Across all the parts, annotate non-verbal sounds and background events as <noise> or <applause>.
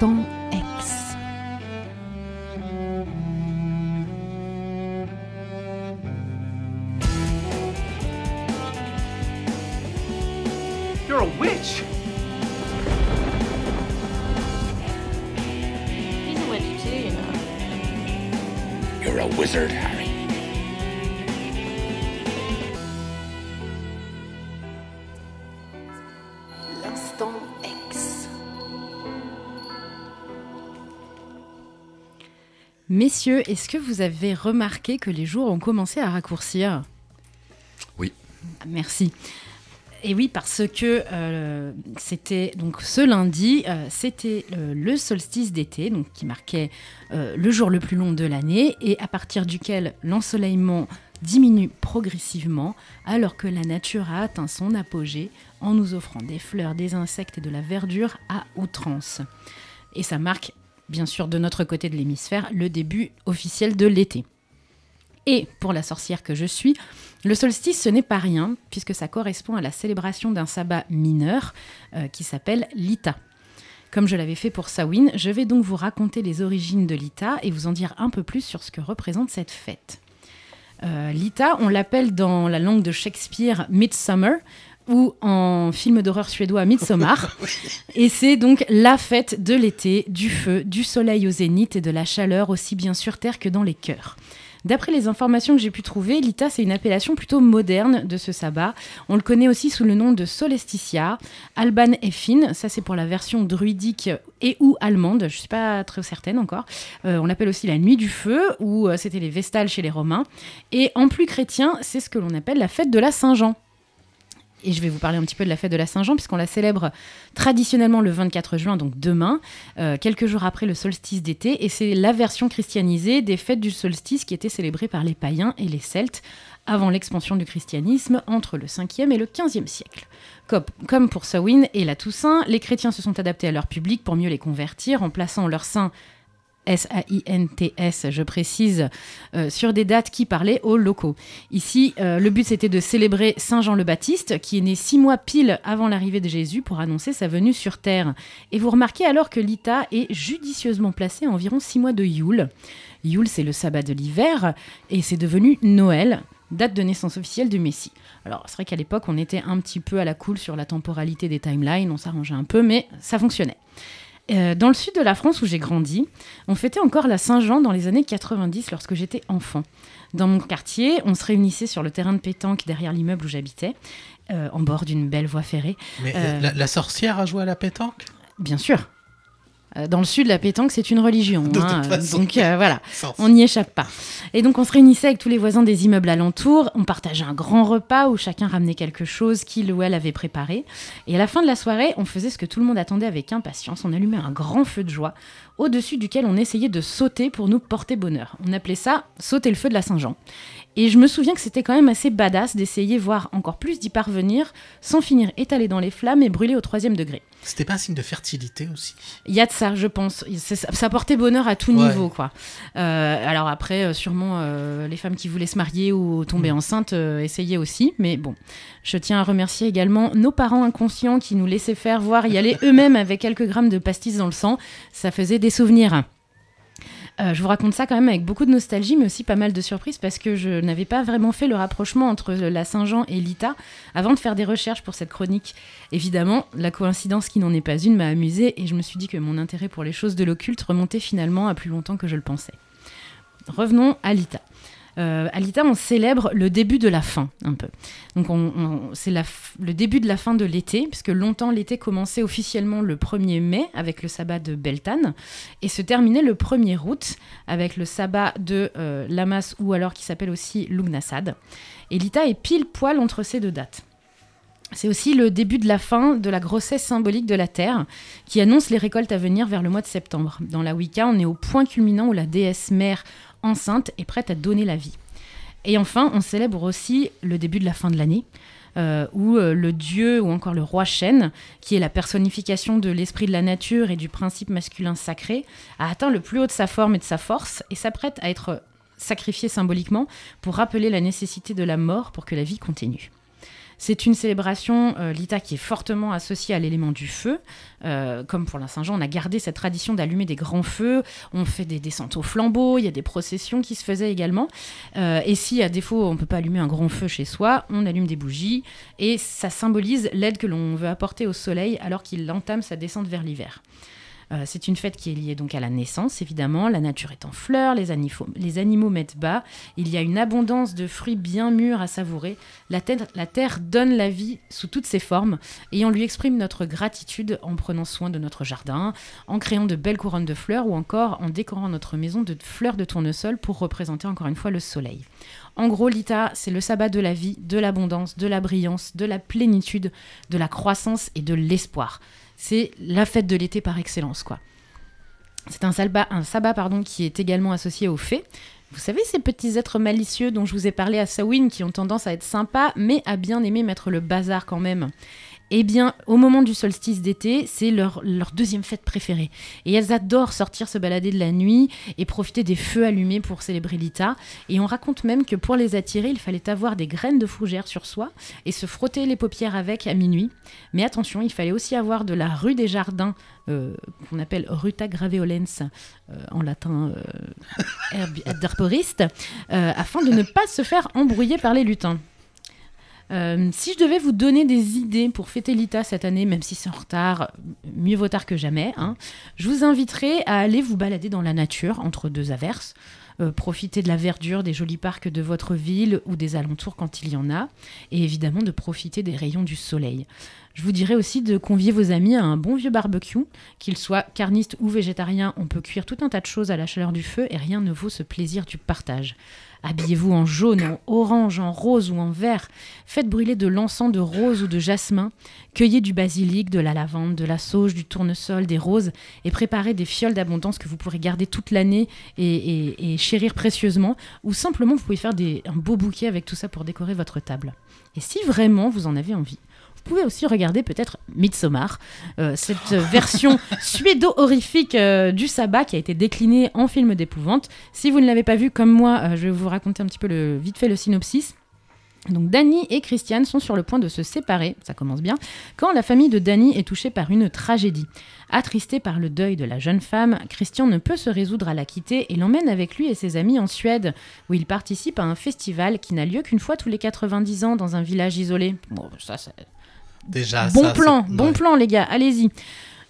L'instant Messieurs, est-ce que vous avez remarqué que les jours ont commencé à raccourcir? Oui. Merci. Et oui, parce que euh, c'était donc ce lundi, euh, c'était euh, le solstice d'été, donc qui marquait le jour le plus long de l'année, et à partir duquel l'ensoleillement diminue progressivement, alors que la nature a atteint son apogée en nous offrant des fleurs, des insectes et de la verdure à outrance. Et ça marque, bien sûr, de notre côté de l'hémisphère, le début officiel de l'été. Et pour la sorcière que je suis, le solstice, ce n'est pas rien, puisque ça correspond à la célébration d'un sabbat mineur euh, qui s'appelle l'Ita. Comme je l'avais fait pour Samhain, je vais donc vous raconter les origines de l'Ita et vous en dire un peu plus sur ce que représente cette fête. Euh, L'Ita, on l'appelle dans la langue de Shakespeare Midsummer ou en film d'horreur suédois Midsommar. <laughs> et c'est donc la fête de l'été, du feu, du soleil au zénith et de la chaleur aussi bien sur Terre que dans les cœurs. D'après les informations que j'ai pu trouver, l'Ita, c'est une appellation plutôt moderne de ce sabbat. On le connaît aussi sous le nom de Solesticia, Alban Effin, ça c'est pour la version druidique et ou allemande, je ne suis pas très certaine encore. Euh, on l'appelle aussi la nuit du feu, ou euh, c'était les Vestales chez les Romains. Et en plus chrétien, c'est ce que l'on appelle la fête de la Saint-Jean. Et je vais vous parler un petit peu de la fête de la Saint-Jean, puisqu'on la célèbre traditionnellement le 24 juin, donc demain, euh, quelques jours après le solstice d'été. Et c'est la version christianisée des fêtes du solstice qui étaient célébrées par les païens et les Celtes avant l'expansion du christianisme entre le 5e et le 15e siècle. Comme, pour Samhain et la Toussaint, les chrétiens se sont adaptés à leur public pour mieux les convertir en plaçant leurs saints S-A-I-N-T-S, je précise, euh, sur des dates qui parlaient aux locaux. Ici, euh, le but c'était de célébrer Saint Jean le Baptiste, qui est né six mois pile avant l'arrivée de Jésus pour annoncer sa venue sur terre. Et vous remarquez alors que l'Ita est judicieusement placé à environ six mois de Yule. Yule, c'est le sabbat de l'hiver, et c'est devenu Noël, date de naissance officielle du Messie. Alors, c'est vrai qu'à l'époque, on était un petit peu à la cool sur la temporalité des timelines, on s'arrangeait un peu, mais ça fonctionnait. Euh, dans le sud de la France où j'ai grandi, on fêtait encore la Saint-Jean dans les années 90 lorsque j'étais enfant. Dans mon quartier, on se réunissait sur le terrain de pétanque derrière l'immeuble où j'habitais, euh, en bord d'une belle voie ferrée. Mais Euh, la, la sorcière a joué à la pétanque? Bien sûr. Euh, Dans le sud, la pétanque, c'est une religion. De toute hein, façon. donc euh, voilà. <laughs> On n'y échappe pas. Et donc on se réunissait avec tous les voisins des immeubles alentours, on partageait un grand repas où chacun ramenait quelque chose qu'il ou elle avait préparé. Et à la fin de la soirée, on faisait ce que tout le monde attendait avec impatience, on allumait un grand feu de joie au-dessus duquel on essayait de sauter pour nous porter bonheur. On appelait ça sauter le feu de la Saint-Jean. Et je me souviens que c'était quand même assez badass d'essayer, voire encore plus d'y parvenir, sans finir étalé dans les flammes et brûlé au troisième degré. C'était pas un signe de fertilité aussi? Il y a de ça, je pense. Ça, ça portait bonheur à tout Ouais. niveau, quoi. Euh, alors après, euh, sûrement, euh, les femmes qui voulaient se marier ou tomber Mm. enceintes euh, essayaient aussi. Mais bon, je tiens à remercier également nos parents inconscients qui nous laissaient faire voir y aller <laughs> eux-mêmes avec quelques grammes de pastis dans le sang. Ça faisait des souvenirs. Euh, je vous raconte ça quand même avec beaucoup de nostalgie, mais aussi pas mal de surprises parce que je n'avais pas vraiment fait le rapprochement entre la Saint-Jean et l'Ita avant de faire des recherches pour cette chronique. Évidemment, la coïncidence qui n'en est pas une m'a amusée et je me suis dit que mon intérêt pour les choses de l'occulte remontait finalement à plus longtemps que je le pensais. Revenons à l'Ita. Euh, à l'Ita, on célèbre le début de la fin, un peu. Donc, on, on- c'est le début de la fin de l'été, puisque longtemps l'été commençait officiellement le 1er mai avec le sabbat de Beltane et se terminait le 1er août avec le sabbat de euh, Lamas ou alors qui s'appelle aussi Lugnasad. Et l'Ita est pile poil entre ces deux dates. C'est aussi le début de la fin de la grossesse symbolique de la Terre, qui annonce les récoltes à venir vers le mois de septembre. Dans la Wicca, on est au point culminant où la déesse mère enceinte est prête à donner la vie. Et enfin, on célèbre aussi le début de la fin de l'année, euh, où euh, le dieu ou encore le roi chêne, qui est la personnification de l'esprit de la nature et du principe masculin sacré, a atteint le plus haut de sa forme et de sa force et s'apprête à être sacrifié symboliquement pour rappeler la nécessité de la mort pour que la vie continue. C'est une célébration, euh, l'Ita, qui est fortement associée à l'élément du feu. Euh, comme pour la Saint-Jean, on a gardé cette tradition d'allumer des grands feux. On fait des descentes au flambeau, il y a des processions qui se faisaient également. Euh, et si, à défaut, on ne peut pas allumer un grand feu chez soi, on allume des bougies. Et ça symbolise l'aide que l'on veut apporter au soleil alors qu'il entame sa descente vers l'hiver. Euh, c'est une fête qui est liée donc à la naissance, évidemment. La nature est en fleurs, les, animaux, mettent bas. Il y a une abondance de fruits bien mûrs à savourer. La la terre donne la vie sous toutes ses formes et on lui exprime notre gratitude en prenant soin de notre jardin, en créant de belles couronnes de fleurs ou encore en décorant notre maison de fleurs de tournesol pour représenter encore une fois le soleil. En gros, l'Ita, c'est le sabbat de la vie, de l'abondance, de la brillance, de la plénitude, de la croissance et de l'espoir c'est la fête de l'été par excellence, quoi. C'est un sabbat, pardon, qui est également associé aux fées. Vous savez, ces petits êtres malicieux dont je vous ai parlé à Sawin, qui ont tendance à être sympas, mais à bien aimer mettre le bazar quand même. Eh bien, au moment du solstice d'été, c'est leur, deuxième fête préférée. Et elles adorent sortir se balader de la nuit et profiter des feux allumés pour célébrer l'Ita. Et on raconte même que pour les attirer, il fallait avoir des graines de fougère sur soi et se frotter les paupières avec à minuit. Mais attention, il fallait aussi avoir de la rue des jardins, euh, qu'on appelle ruta graveolens euh, en latin euh, <laughs> d'arboriste, euh, afin de ne pas se faire embrouiller par les lutins. Euh, si je devais vous donner des idées pour fêter l'ITA cette année, même si c'est en retard, mieux vaut tard que jamais, hein, je vous inviterai à aller vous balader dans la nature entre deux averses. Euh, profiter de la verdure des jolis parcs de votre ville ou des alentours quand il y en a, et évidemment de profiter des rayons du soleil. Je vous dirais aussi de convier vos amis à un bon vieux barbecue, qu'il soit carniste ou végétarien, on peut cuire tout un tas de choses à la chaleur du feu et rien ne vaut ce plaisir du partage. Habillez-vous en jaune, en orange, en rose ou en vert. Faites brûler de l'encens de rose ou de jasmin. Cueillez du basilic, de la lavande, de la sauge, du tournesol, des roses et préparez des fioles d'abondance que vous pourrez garder toute l'année et, chérir précieusement. Ou simplement, vous pouvez faire un beau bouquet avec tout ça pour décorer votre table. Et si vraiment vous en avez envie, pouvez aussi regarder peut-être Midsommar, euh, cette <laughs> version suédo-horrifique euh, du sabbat qui a été déclinée en film d'épouvante. Si vous ne l'avez pas vu comme moi, euh, je vais vous raconter un petit peu vite fait le synopsis. Donc Danny et Christiane sont sur le point de se séparer, ça commence bien, quand la famille de Danny est touchée par une tragédie. Attristé par le deuil de la jeune femme, Christian ne peut se résoudre à la quitter et l'emmène avec lui et ses amis en Suède, où il participe à un festival qui n'a lieu qu'une fois tous les 90 ans dans un village isolé. Bon, ça, ça Déjà, bon ça, plan, bon ouais. plan les gars, allez-y.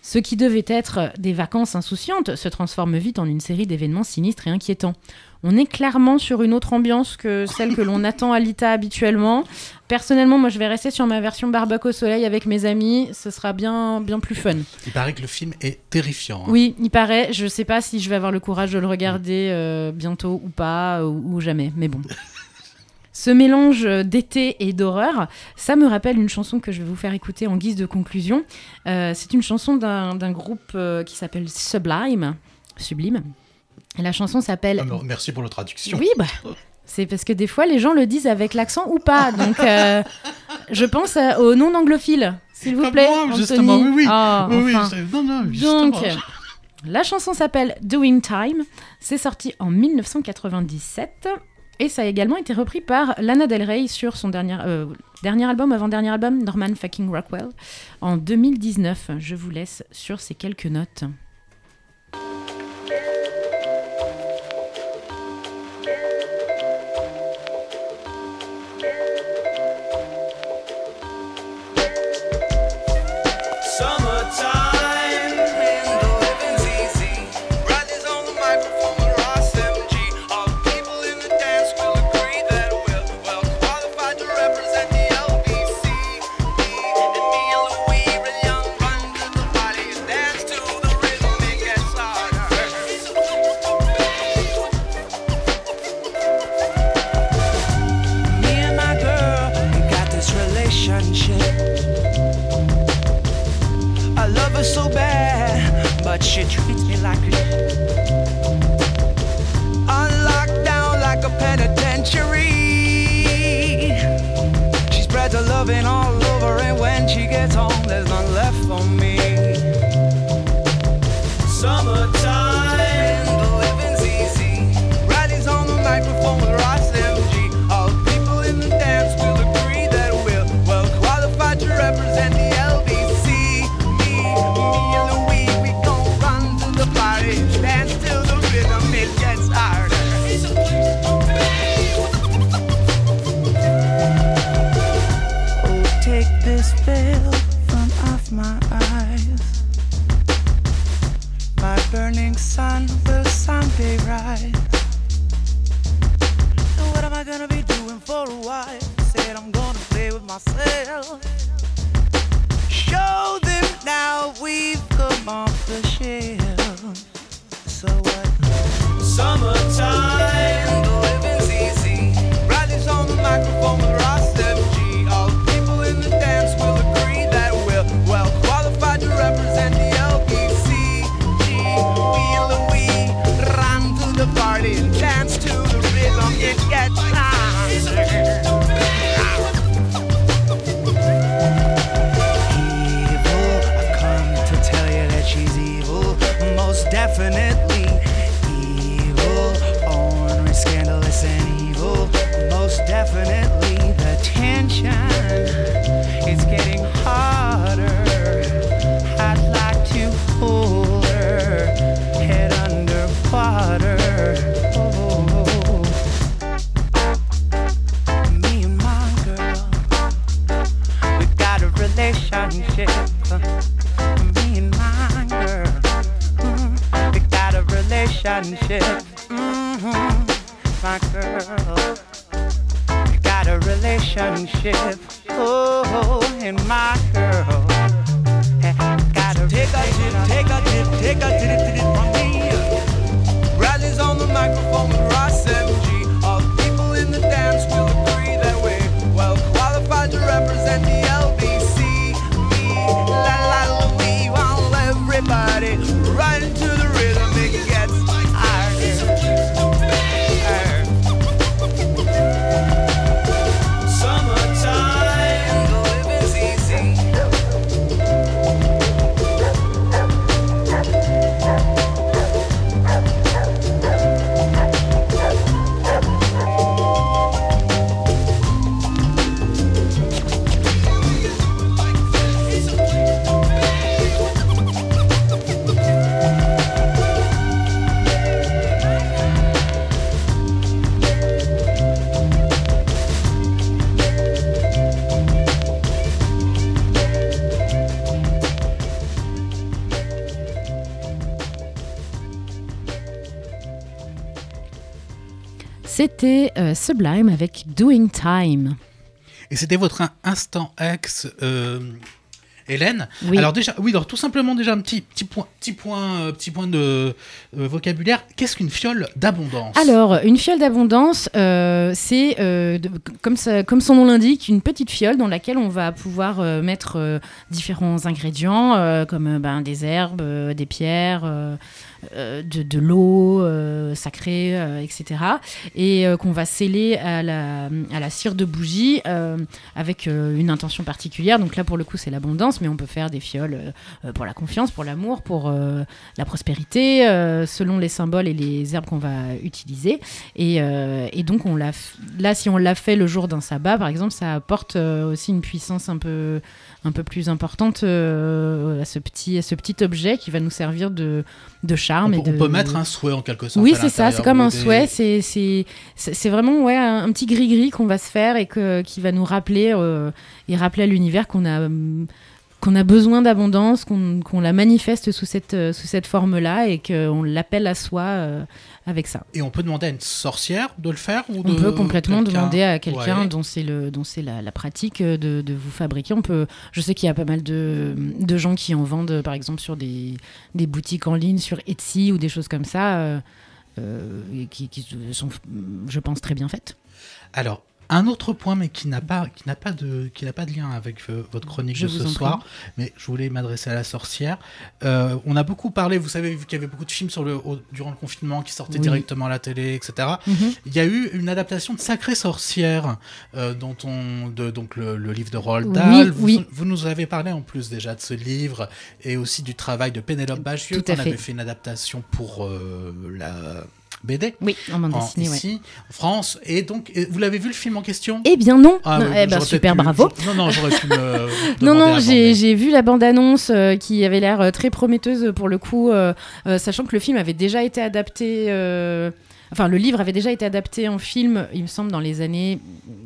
Ce qui devait être des vacances insouciantes se transforme vite en une série d'événements sinistres et inquiétants. On est clairement sur une autre ambiance que celle que l'on <laughs> attend à l'ITA habituellement. Personnellement, moi je vais rester sur ma version barbecue au soleil avec mes amis, ce sera bien, bien plus fun. Il paraît que le film est terrifiant. hein. Oui, il paraît, je sais pas si je vais avoir le courage de le regarder euh, bientôt ou pas, ou, ou jamais, mais bon. <laughs> Ce mélange d'été et d'horreur, ça me rappelle une chanson que je vais vous faire écouter en guise de conclusion. Euh, c'est une chanson d'un d'un groupe euh, qui s'appelle Sublime. Sublime. Et la chanson s'appelle Ah, merci pour la traduction. oui, bah, c'est parce que des fois les gens le disent avec l'accent ou pas. Donc, euh, je pense aux non anglophiles, s'il vous Comme plaît. moi, Anthony. justement, oui, oui. Ah, oui, oui, enfin. c'est- non, non, justement. Donc, la chanson s'appelle Doing Time. C'est sorti en 1997. Et ça a également été repris par Lana Del Rey sur son dernier, euh, dernier album, avant-dernier album, Norman Fucking Rockwell, en 2019. Je vous laisse sur ces quelques notes. C'était euh, Sublime avec Doing Time. Et c'était votre in- instant ex, euh, Hélène. Oui. Alors déjà, oui, alors tout simplement déjà un petit petit point, petit point, euh, petit point de vocabulaire. Qu'est-ce qu'une fiole d'abondance? Alors, une fiole d'abondance, c'est, comme, ça- comme son nom l'indique, une petite fiole dans laquelle on va pouvoir mettre différents ingrédients, comme ben, des herbes, des pierres, de, de l'eau euh, sacrée, euh, etc. Et euh, qu'on va sceller à la, à la cire de bougie euh, avec euh, une intention particulière. Donc là, pour le coup, c'est l'abondance, mais on peut faire des fioles euh, euh, pour la confiance, pour l'amour, pour euh, la prospérité, euh, selon les symboles et les herbes qu'on va utiliser. Et, euh, et donc, on l'a là, si on l'a fait le jour d'un sabbat, par exemple, ça apporte euh, aussi une puissance un peu, un peu plus importante euh, à, ce petit, à ce petit objet qui va nous servir de, de charme. on, et peut, on de, peut mettre un souhait en quelque sorte. oui, c'est ça, c'est comme un des- souhait, c'est vraiment ouais un, un petit gris-gris qu'on va se faire et que qui va nous rappeler euh, et rappeler à l'univers qu'on a hum, qu'on a besoin d'abondance, qu'on la manifeste sous cette euh, sous cette forme-là et qu'on l'appelle à soi euh, avec ça. Et on peut demander à une sorcière de le faire ou On de peut complètement demander à quelqu'un Ouais. dont c'est la, la pratique euh, de, de vous fabriquer. On peut, je sais qu'il y a pas mal de, de gens qui en vendent, par exemple sur des, des boutiques en ligne, sur Etsy ou des choses comme ça, euh, qui, qui sont, je pense, très bien faites. Alors, un autre point, mais qui n'a pas, qui n'a pas de, qui n'a pas de lien avec euh, votre chronique Je de ce soir, mais je voulais m'adresser à la sorcière. Euh, on a beaucoup parlé, vous savez, vu qu'il y avait beaucoup de films sur le, au- durant le confinement qui sortaient Oui. directement à la télé, etc. Mhm. Il y a eu une adaptation de Sacrée Sorcière, euh, dont on, de, donc le, le livre de Roald Dahl. Oui, vous, oui. vous nous avez parlé en plus déjà de ce livre et aussi du travail de Pénélope Bagieux. Qu'on avait fait une adaptation pour euh, la BD. Oui, en bande dessinée, ouais. ici, en France. Et donc, et vous l'avez vu le film en question? Eh bien non. Ah, Non, eh ben super, pu- bravo. Non, non, j'aurais pu me. <laughs> Non, non, j'ai vu la bande-annonce euh, qui avait l'air euh, très prometteuse pour le coup, euh, euh, sachant que le film avait déjà été adapté euh, Enfin, le livre avait déjà été adapté en film, il me semble, dans les années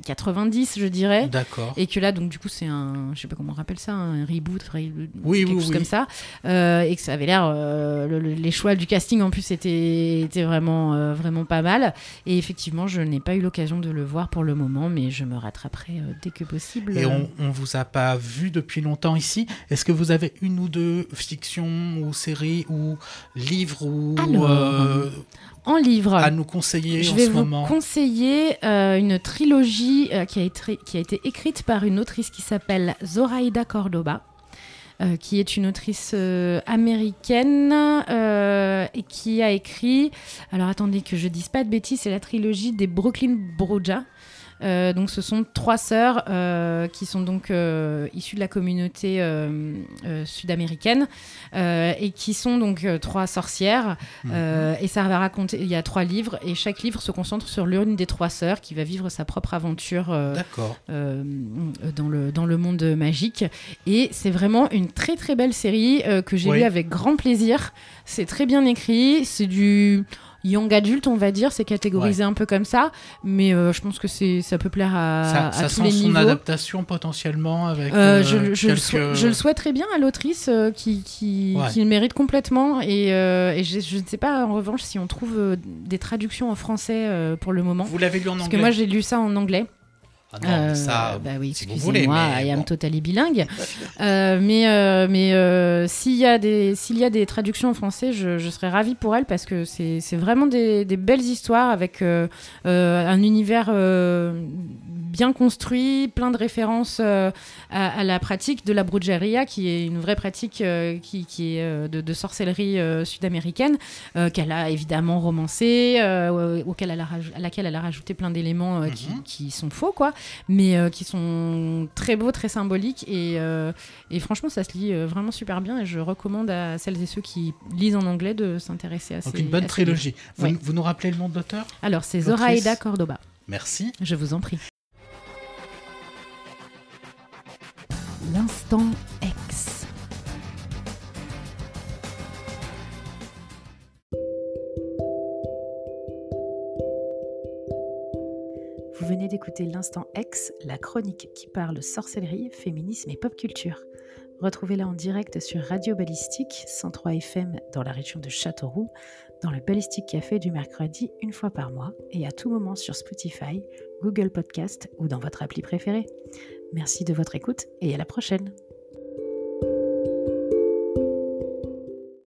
90, je dirais. D'accord. Et que là, donc, du coup, c'est un, je sais pas comment on rappelle ça, un reboot, reboot, Oui, quelque oui, chose oui. comme ça. Euh, et que ça avait l'air, euh, le- le- les choix du casting en plus étaient, étaient vraiment, euh, vraiment pas mal. Et effectivement, je n'ai pas eu l'occasion de le voir pour le moment, mais je me rattraperai euh, dès que possible. Et on, on vous a pas vu depuis longtemps ici. Est-ce que vous avez une ou deux fictions ou séries ou livres ou Alors, En livre. à nous conseiller Je en vais ce vous moment conseiller euh, une trilogie euh, qui, a été, qui a été écrite par une autrice qui s'appelle Zoraida Cordoba, euh, qui est une autrice euh, américaine euh, et qui a écrit, alors attendez que je dise pas de bêtises, c'est la trilogie des Brooklyn Broja. Euh, donc ce sont trois sœurs euh, qui sont donc euh, issues de la communauté sud-américaine et qui sont donc trois sorcières euh, et ça va raconter, il y a trois livres et chaque livre se concentre sur l'une des trois sœurs qui va vivre sa propre aventure dans, le, dans le monde magique. Et c'est vraiment une très très belle série que j'ai Oui. lue avec grand plaisir. C'est très bien écrit, c'est du young adulte, on va dire, c'est catégorisé un peu comme ça, mais euh, je pense que c'est ça peut plaire à, ça à ça tous sent les son niveaux. adaptation potentiellement avec. Euh, euh, je, le- sou- je le souhaiterais bien à l'autrice qui, qui, Ouais. qui le mérite complètement. Et, et je, je ne sais pas en revanche si on trouve des traductions en français pour le moment. Vous l'avez lu en Parce anglais? que moi j'ai lu ça en anglais. Ah non, mais Euh, ça, bah oui, si excusez-moi, I am bon. totally bilingue. Euh, mais euh, mais s'il y, a des- s'il y a des traductions en français, je, je serais ravie pour elle parce que c'est c'est vraiment des, des belles histoires avec un univers bien construit, plein de références euh, à, à la pratique de la brujeria, qui est une vraie pratique euh, qui, qui est euh, de, de sorcellerie sud-américaine, qu'elle a évidemment romancée, auquel elle a à laquelle elle a rajouté plein d'éléments qui, Mhm. qui sont faux, quoi, mais qui sont très beaux, très symboliques, et, et franchement, ça se lit vraiment super bien, et je recommande à celles et ceux qui lisent en anglais de s'intéresser à ces Donc une bonne trilogie. Vous, Ouais. vous nous rappelez le nom de l'auteur? Alors, c'est Zoraida Cordoba, Merci. je vous en prie. L'instant X. Vous venez d'écouter l'Instant X, la chronique qui parle sorcellerie, féminisme et pop culture. Retrouvez-la en direct sur Radio Ballistique 103 FM dans la région de Châteauroux, dans le Ballistique Café du mercredi une fois par mois et à tout moment sur Spotify, Google Podcast ou dans votre appli préférée. Merci de votre écoute et à la prochaine.